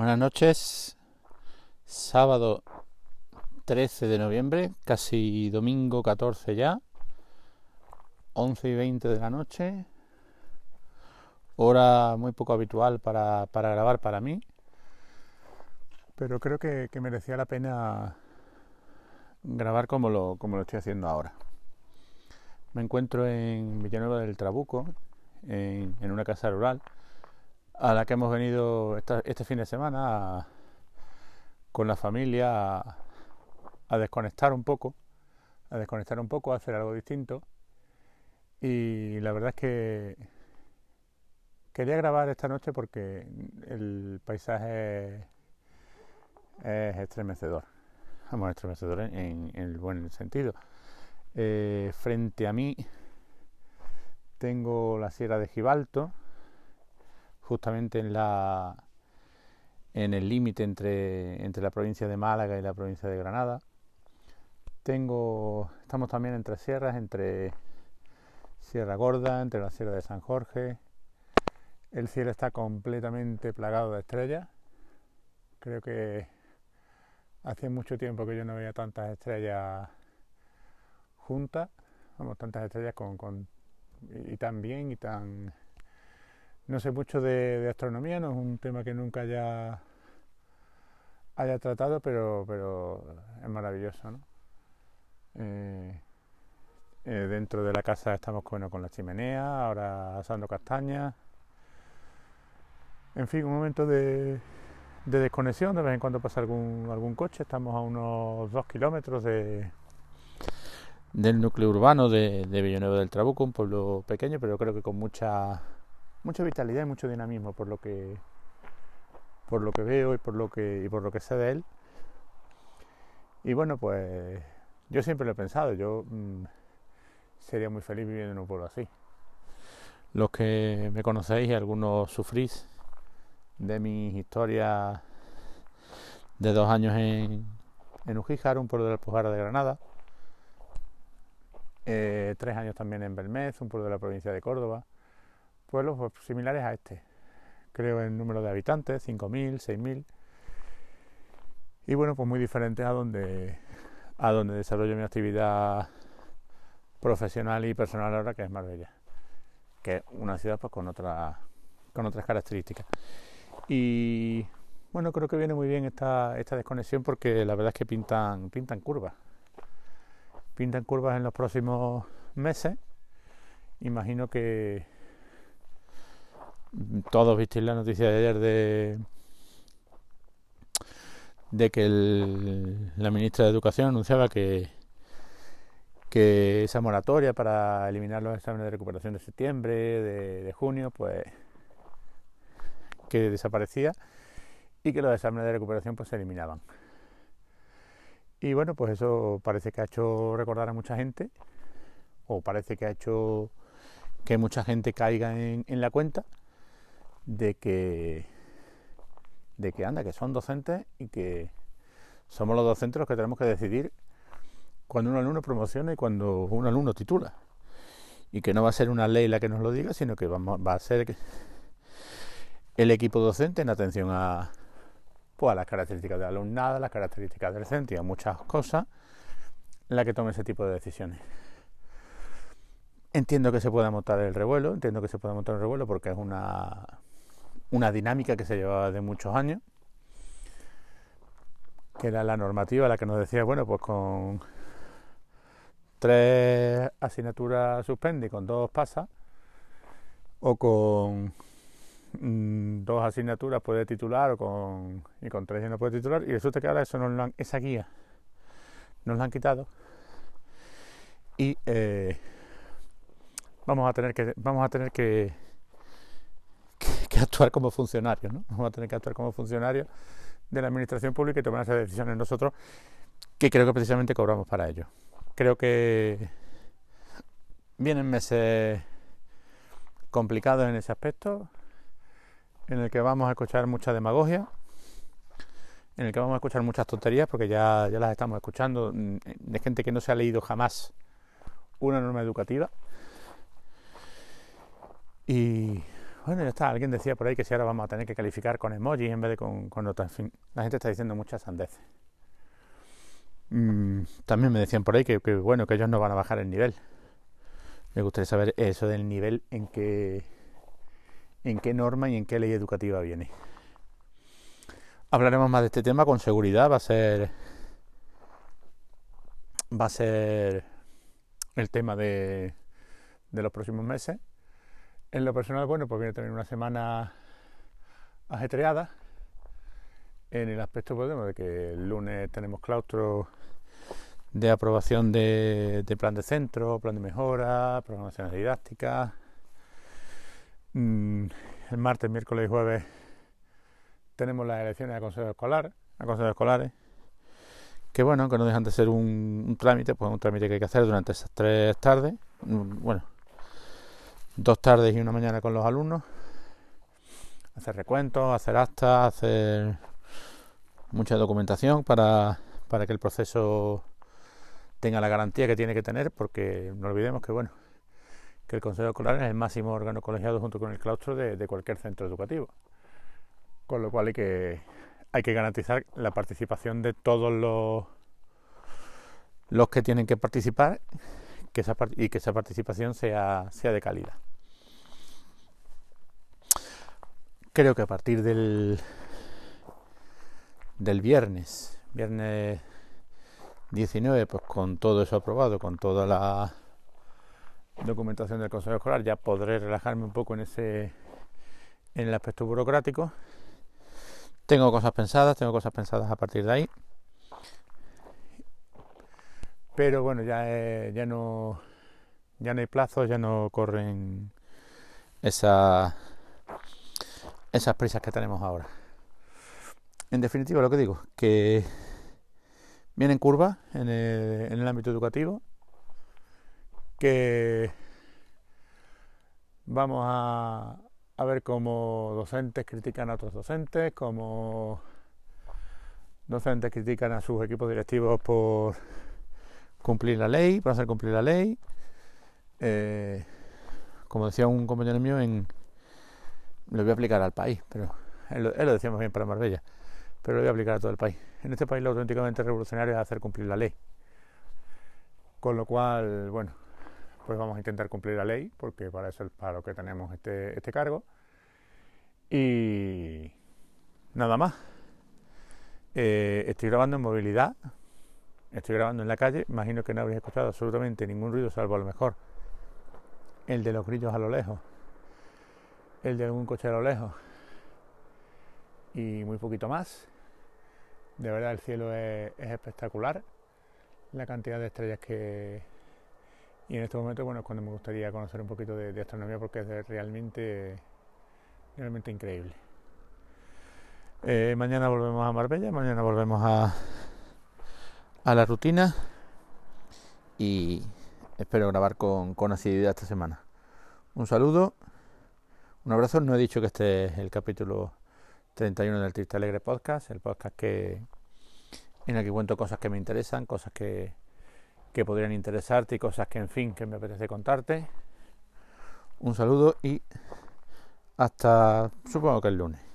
Buenas noches. Sábado 13 de noviembre, casi domingo 14 ya. 11 y 20 de la noche. Hora muy poco habitual para, grabar para mí. Pero creo que, merecía la pena grabar como lo, como lo estoy haciendo ahora. Me encuentro en Villanueva del Trabuco, en, en una casa rural a la que hemos venido este fin de semana con la familia a, desconectar un poco, a desconectar un poco, a hacer algo distinto. Y la verdad es que quería grabar esta noche porque el paisaje es estremecedor. Vamos, estremecedor en, el buen sentido. Eh, frente a mí tengo la Sierra de Gibalto, justamente en la en el límite entre, entre la provincia de Málaga y la provincia de Granada. Tengo, estamos también entre sierras, entre Sierra Gorda, entre la Sierra de San Jorge. El cielo está completamente plagado de estrellas. Creo que hace mucho tiempo que yo no veía tantas estrellas juntas, vamos, tantas estrellas con, con y tan bien y tan no sé mucho de, astronomía, no es un tema que nunca haya, haya tratado, pero, pero es maravilloso. ¿no? Eh, eh, dentro de la casa estamos con la chimenea, ahora asando castañas. En fin, un momento de, desconexión, de vez en cuando pasa algún, algún coche, estamos a unos dos kilómetros de, del núcleo urbano de, de Villanueva del Trabuco, un pueblo pequeño, pero creo que con mucha mucha vitalidad y mucho dinamismo por lo que por lo que veo y por lo que y por lo que sé de él. Y bueno pues yo siempre lo he pensado yo mm, sería muy feliz viviendo en un pueblo así. Los que me conocéis y algunos sufrís de mis historias de dos años en, en Ujíjar, un pueblo de la Alpujarra de Granada, eh, tres años también en Belmez, un pueblo de la provincia de Córdoba, pueblos pues, similares a este. Creo en número de habitantes, 5.000, 6.000. Y bueno, pues muy diferentes a donde, a donde desarrollo mi actividad profesional y personal ahora, que es Marbella. Que es una ciudad pues, con, otra, con otras características. Y bueno, creo que viene muy bien esta, esta desconexión porque la verdad es que pintan, pintan curvas. Pintan curvas en los próximos meses. Imagino que, todos visteis la noticia de ayer de, de que la ministra de Educación anunciaba que, que esa moratoria para eliminar los exámenes de recuperación de septiembre, de, junio, pues que desaparecía y que los exámenes de recuperación pues se eliminaban. Y bueno, pues eso parece que ha hecho recordar a mucha gente, o parece que ha hecho que mucha gente caiga en la cuenta de que de que anda, que son docentes y que somos los docentes los que tenemos que decidir cuando un alumno promociona y cuando un alumno titula. Y que no va a ser una ley la que nos lo diga, sino que va a ser el equipo docente en atención a, pues, las características de alumnado, las características del centro y a muchas cosas, la que tome ese tipo de decisiones. Entiendo que se pueda montar el revuelo, entiendo que se pueda montar el revuelo porque es una una dinámica que se llevaba de muchos años, que era la normativa la que nos decía, bueno, pues con tres asignaturas suspende y con dos pasa, o con mm, dos asignaturas puede titular o con, y con tres ya no puede titular, y resulta que ahora eso nos han, esa guía nos la han quitado y eh, vamos a tener que vamos a tener que actuar como funcionarios, ¿no? Vamos a tener que actuar como funcionarios de la administración pública y tomar esas decisiones nosotros, que creo que precisamente cobramos para ello. Creo que vienen meses complicados en ese aspecto, en el que vamos a escuchar mucha demagogia, en el que vamos a escuchar muchas tonterías, porque ya, ya las estamos escuchando, mm, de gente que no se ha leído jamás una norma educativa. Y bueno, ya está. Alguien decía por ahí que si ahora vamos a tener que calificar con emojis en vez de con, con notas. En fin, la gente está diciendo muchas sandeces. Mm, también me decían por ahí que, bueno, que ellos no van a bajar el nivel. Me gustaría saber eso del nivel en qué, en qué norma y en qué ley educativa viene. Hablaremos más de este tema con seguridad. Va a ser. Va a ser el tema de, de los próximos meses. En lo personal, bueno, pues viene tener una semana ajetreada. En el aspecto, podemos de que el lunes tenemos claustro de aprobación de, plan de centro, plan de mejora, programaciones didácticas. Mm, el martes, miércoles y jueves tenemos las elecciones a consejos escolar, a consejos escolares, que bueno, que no dejan de ser un, un trámite, pues un trámite que hay que hacer durante esas tres tardes, mm, bueno, dos tardes y una mañana con los alumnos, hacer recuentos, hacer actas, hacer mucha documentación para, para que el proceso tenga la garantía que tiene que tener, porque no olvidemos que bueno, que el Consejo Escolar es el máximo órgano colegiado junto con el claustro de, cualquier centro educativo. Con lo cual hay que, hay que garantizar la participación de todos los, los que tienen que participar y que esa participación sea, sea de calidad. Creo que a partir del, del viernes, viernes 19, pues con todo eso aprobado, con toda la documentación del Consejo Escolar, ya podré relajarme un poco en ese en el aspecto burocrático. Tengo cosas pensadas, tengo cosas pensadas a partir de ahí. Pero bueno, ya, ya no ya no hay plazos, ya no corren esas esas prisas que tenemos ahora. En definitiva, lo que digo, que viene en curva en el, ámbito educativo, que vamos a, a ver cómo docentes critican a otros docentes, cómo docentes critican a sus equipos directivos por cumplir la ley, por hacer cumplir la ley. Eh, como decía un compañero mío, en, lo voy a aplicar al país, pero él, lo decía más bien para Marbella pero lo voy a aplicar a todo el país. En este país lo auténticamente revolucionario es hacer cumplir la ley. Con lo cual, bueno, pues vamos a intentar cumplir la ley, porque para eso es para lo que tenemos este, este cargo. Y nada más. Eh, estoy grabando en movilidad, estoy grabando en la calle, imagino que no habréis escuchado absolutamente ningún ruido, salvo a lo mejor el de los grillos a lo lejos, el de algún coche a lo lejos y muy poquito más. De verdad el cielo es, espectacular, la cantidad de estrellas que... Y en este momento, bueno, es cuando me gustaría conocer un poquito de, astronomía porque es realmente, realmente increíble. Eh, mañana volvemos a Marbella, mañana volvemos a, a la rutina y espero grabar con, con asiduidad esta semana. Un saludo, un abrazo. No he dicho que este es el capítulo 31 del Triste Alegre Podcast, el podcast que en el que cuento cosas que me interesan, cosas que, que podrían interesarte y cosas que, en fin, que me apetece contarte. Un saludo y hasta supongo que el lunes.